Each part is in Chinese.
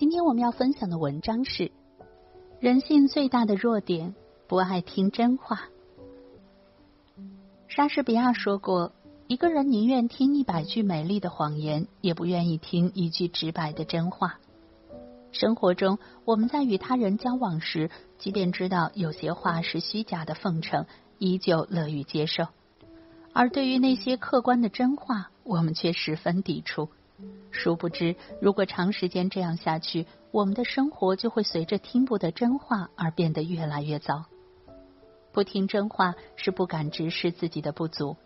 今天我们要分享的文章是：人性最大的弱点——不爱听真话。莎士比亚说过：“一个人宁愿听一百句美丽的谎言，也不愿意听一句直白的真话。”生活中，我们在与他人交往时，即便知道有些话是虚假的奉承，依旧乐于接受；而对于那些客观的真话，我们却十分抵触。殊不知，如果长时间这样下去，我们的生活就会随着听不得真话而变得越来越糟。不听真话是不敢直视自己的不足。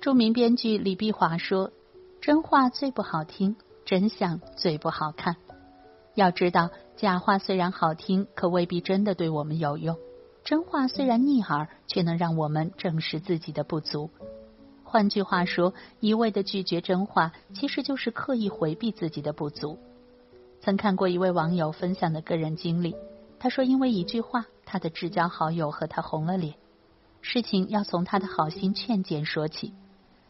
著名编剧李碧华说：“真话最不好听，真相最不好看。要知道，假话虽然好听，可未必真的对我们有用；真话虽然逆耳，却能让我们正视自己的不足。”换句话说，一味的拒绝真话，其实就是刻意回避自己的不足。曾看过一位网友分享的个人经历，他说，因为一句话，他的至交好友和他红了脸。事情要从他的好心劝谏说起。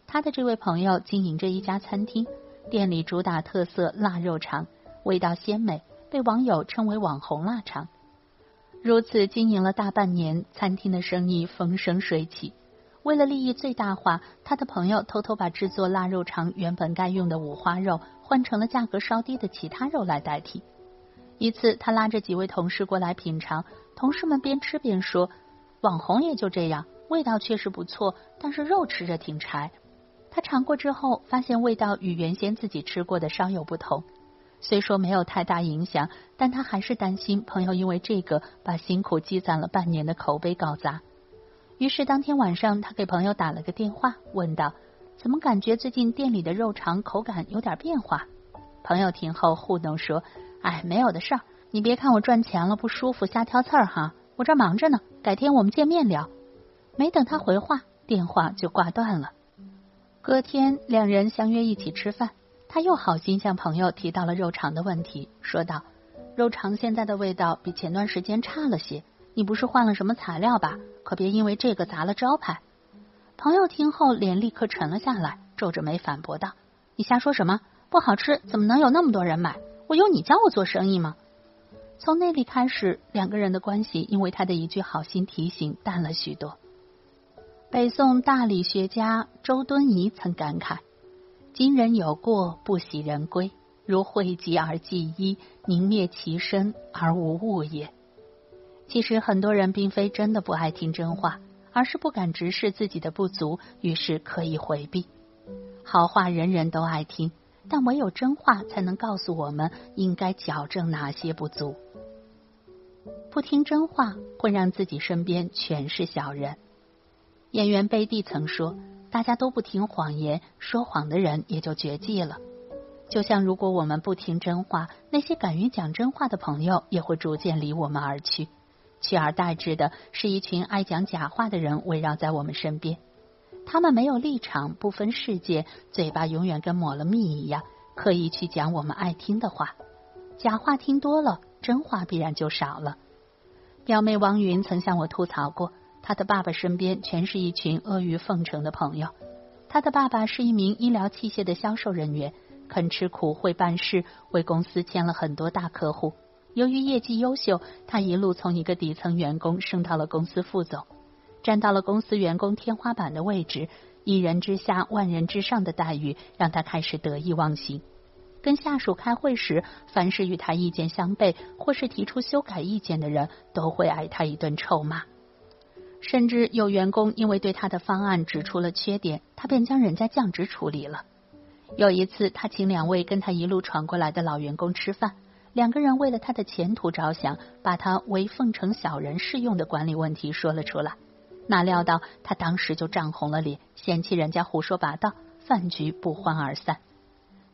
他的这位朋友经营着一家餐厅，店里主打特色腊肉肠，味道鲜美，被网友称为网红腊肠。如此经营了大半年，餐厅的生意风生水起。为了利益最大化，他的朋友偷偷把制作腊肉肠原本该用的五花肉换成了价格稍低的其他肉来代替。一次，他拉着几位同事过来品尝，同事们边吃边说：“网红也就这样，味道确实不错，但是肉吃着挺柴。”他尝过之后，发现味道与原先自己吃过的稍有不同。虽说没有太大影响，但他还是担心朋友因为这个把辛苦积攒了半年的口碑搞砸。于是当天晚上，他给朋友打了个电话，问道：“怎么感觉最近店里的肉肠口感有点变化？”朋友听后糊弄说：“哎，没有的事儿，你别看我赚钱了不舒服，瞎挑刺儿哈，我这忙着呢，改天我们见面聊。”没等他回话，电话就挂断了。隔天，两人相约一起吃饭，他又好心向朋友提到了肉肠的问题，说道：“肉肠现在的味道比前段时间差了些。”你不是换了什么材料吧？可别因为这个砸了招牌。朋友听后脸立刻沉了下来，皱着眉反驳道：“你瞎说什么？不好吃怎么能有那么多人买？我有你教我做生意吗？”从那里开始，两个人的关系因为他的一句好心提醒淡了许多。北宋大理学家周敦颐曾感慨：“今人有过，不喜人归，如讳疾而忌医，宁灭其身而无物也。”其实很多人并非真的不爱听真话，而是不敢直视自己的不足，于是刻意回避。好话人人都爱听，但唯有真话才能告诉我们应该矫正哪些不足。不听真话会让自己身边全是小人。演员贝蒂曾说：“大家都不听谎言，说谎的人也就绝迹了。”就像如果我们不听真话，那些敢于讲真话的朋友也会逐渐离我们而去。取而代之的是一群爱讲假话的人围绕在我们身边，他们没有立场，不分世界，嘴巴永远跟抹了蜜一样，刻意去讲我们爱听的话。假话听多了，真话必然就少了。表妹王云曾向我吐槽过，她的爸爸身边全是一群阿谀奉承的朋友。她的爸爸是一名医疗器械的销售人员，肯吃苦，会办事，为公司签了很多大客户。由于业绩优秀，他一路从一个底层员工升到了公司副总，站到了公司员工天花板的位置。一人之下，万人之上的待遇让他开始得意忘形。跟下属开会时，凡是与他意见相悖或是提出修改意见的人，都会挨他一顿臭骂。甚至有员工因为对他的方案指出了缺点，他便将人家降职处理了。有一次，他请两位跟他一路闯过来的老员工吃饭。两个人为了他的前途着想，把他为奉承小人适用的管理问题说了出来。哪料到他当时就涨红了脸，嫌弃人家胡说八道，饭局不欢而散。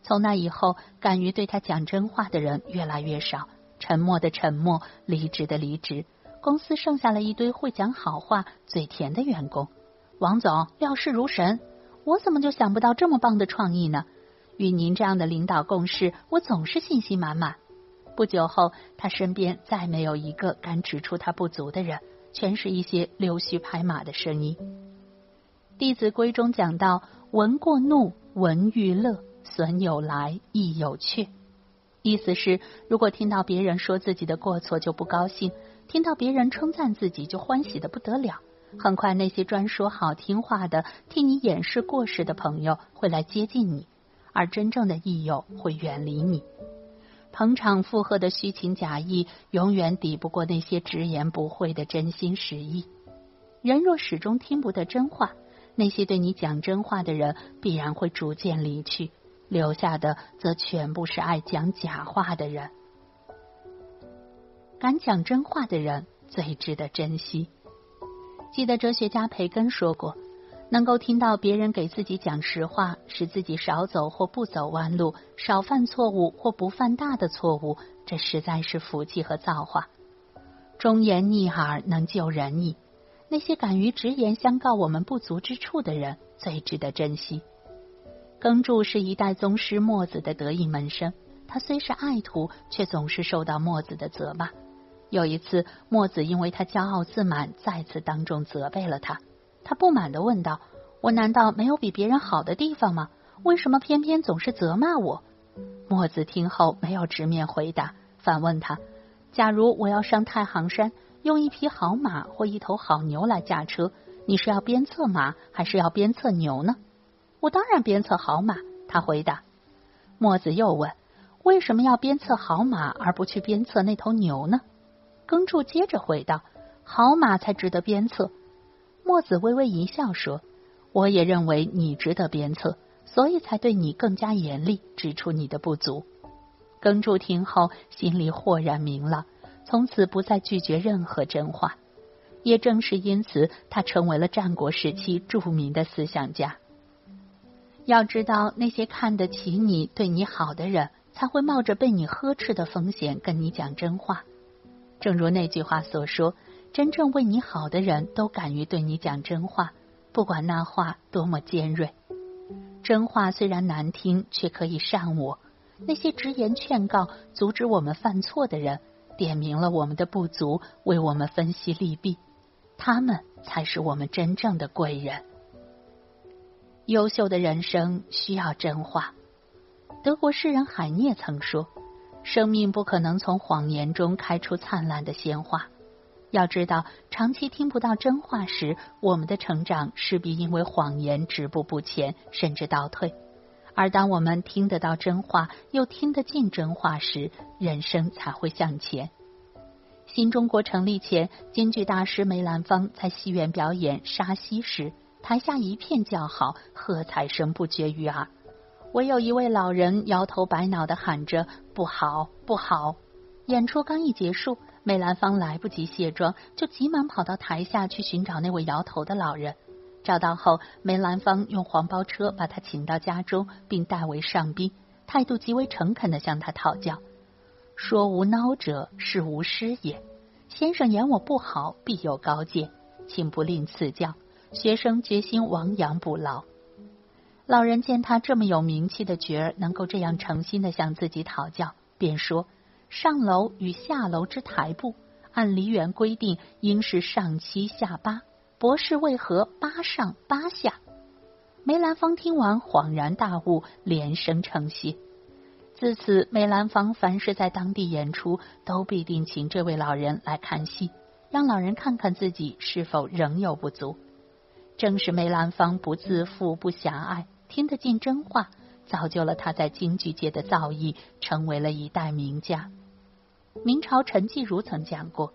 从那以后，敢于对他讲真话的人越来越少，沉默的沉默，离职的离职，公司剩下了一堆会讲好话、嘴甜的员工。王总料事如神，我怎么就想不到这么棒的创意呢？与您这样的领导共事，我总是信心满满。不久后，他身边再没有一个敢指出他不足的人。全是一些溜须拍马的声音。《弟子规》中讲到：“闻过怒，闻欲乐，损有来，亦有去。”意思是，如果听到别人说自己的过错就不高兴，听到别人称赞自己就欢喜的不得了。很快，那些专说好听话的、替你掩饰过失的朋友会来接近你，而真正的益友会远离你。捧场附和的虚情假意，永远抵不过那些直言不讳的真心实意。人若始终听不得真话，那些对你讲真话的人必然会逐渐离去，留下的则全部是爱讲假话的人。敢讲真话的人最值得珍惜。记得哲学家培根说过。能够听到别人给自己讲实话，使自己少走或不走弯路，少犯错误或不犯大的错误，这实在是福气和造化。忠言逆耳能救人矣。那些敢于直言相告我们不足之处的人，最值得珍惜。耕柱是一代宗师墨子的得意门生，他虽是爱徒，却总是受到墨子的责骂。有一次，墨子因为他骄傲自满，再次当众责备了他。他不满的问道：“我难道没有比别人好的地方吗？为什么偏偏总是责骂我？”墨子听后没有直面回答，反问他：“假如我要上太行山，用一匹好马或一头好牛来驾车，你是要鞭策马还是要鞭策牛呢？”“我当然鞭策好马。”他回答。墨子又问：“为什么要鞭策好马而不去鞭策那头牛呢？”耕柱接着回道：“好马才值得鞭策。”墨子微微一笑说：“我也认为你值得鞭策，所以才对你更加严厉，指出你的不足。”耕柱听后心里豁然明朗，从此不再拒绝任何真话。也正是因此，他成为了战国时期著名的思想家。要知道，那些看得起你、对你好的人，才会冒着被你呵斥的风险跟你讲真话。正如那句话所说。真正为你好的人都敢于对你讲真话，不管那话多么尖锐。真话虽然难听，却可以善我。那些直言劝告、阻止我们犯错的人，点明了我们的不足，为我们分析利弊，他们才是我们真正的贵人。优秀的人生需要真话。德国诗人海涅曾说：“生命不可能从谎言中开出灿烂的鲜花。”要知道，长期听不到真话时，我们的成长势必因为谎言止步不前，甚至倒退；而当我们听得到真话，又听得进真话时，人生才会向前。新中国成立前，京剧大师梅兰芳在戏院表演沙溪时，台下一片叫好，喝彩声不绝于耳，唯有一位老人摇头摆脑的喊着“不好，不好”。演出刚一结束。梅兰芳来不及卸妆，就急忙跑到台下去寻找那位摇头的老人。找到后，梅兰芳用黄包车把他请到家中，并代为上宾，态度极为诚恳的向他讨教：“说无孬者，是无师也。先生言我不好，必有高见，请不吝赐教。学生决心亡羊补牢。”老人见他这么有名气的角儿能够这样诚心的向自己讨教，便说。上楼与下楼之台步，按梨园规定，应是上七下八。博士为何八上八下？梅兰芳听完恍然大悟，连声称谢。自此，梅兰芳凡是在当地演出，都必定请这位老人来看戏，让老人看看自己是否仍有不足。正是梅兰芳不自负、不狭隘，听得进真话。造就了他在京剧界的造诣，成为了一代名家。明朝陈继儒曾讲过：“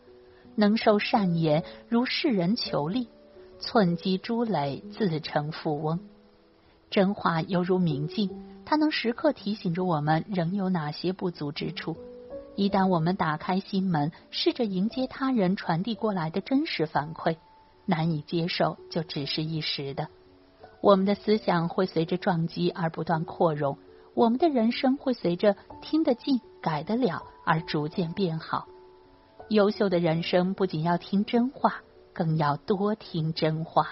能受善言，如世人求利；寸积珠累，自成富翁。”真话犹如明镜，它能时刻提醒着我们仍有哪些不足之处。一旦我们打开心门，试着迎接他人传递过来的真实反馈，难以接受就只是一时的。我们的思想会随着撞击而不断扩容，我们的人生会随着听得进、改得了而逐渐变好。优秀的人生不仅要听真话，更要多听真话。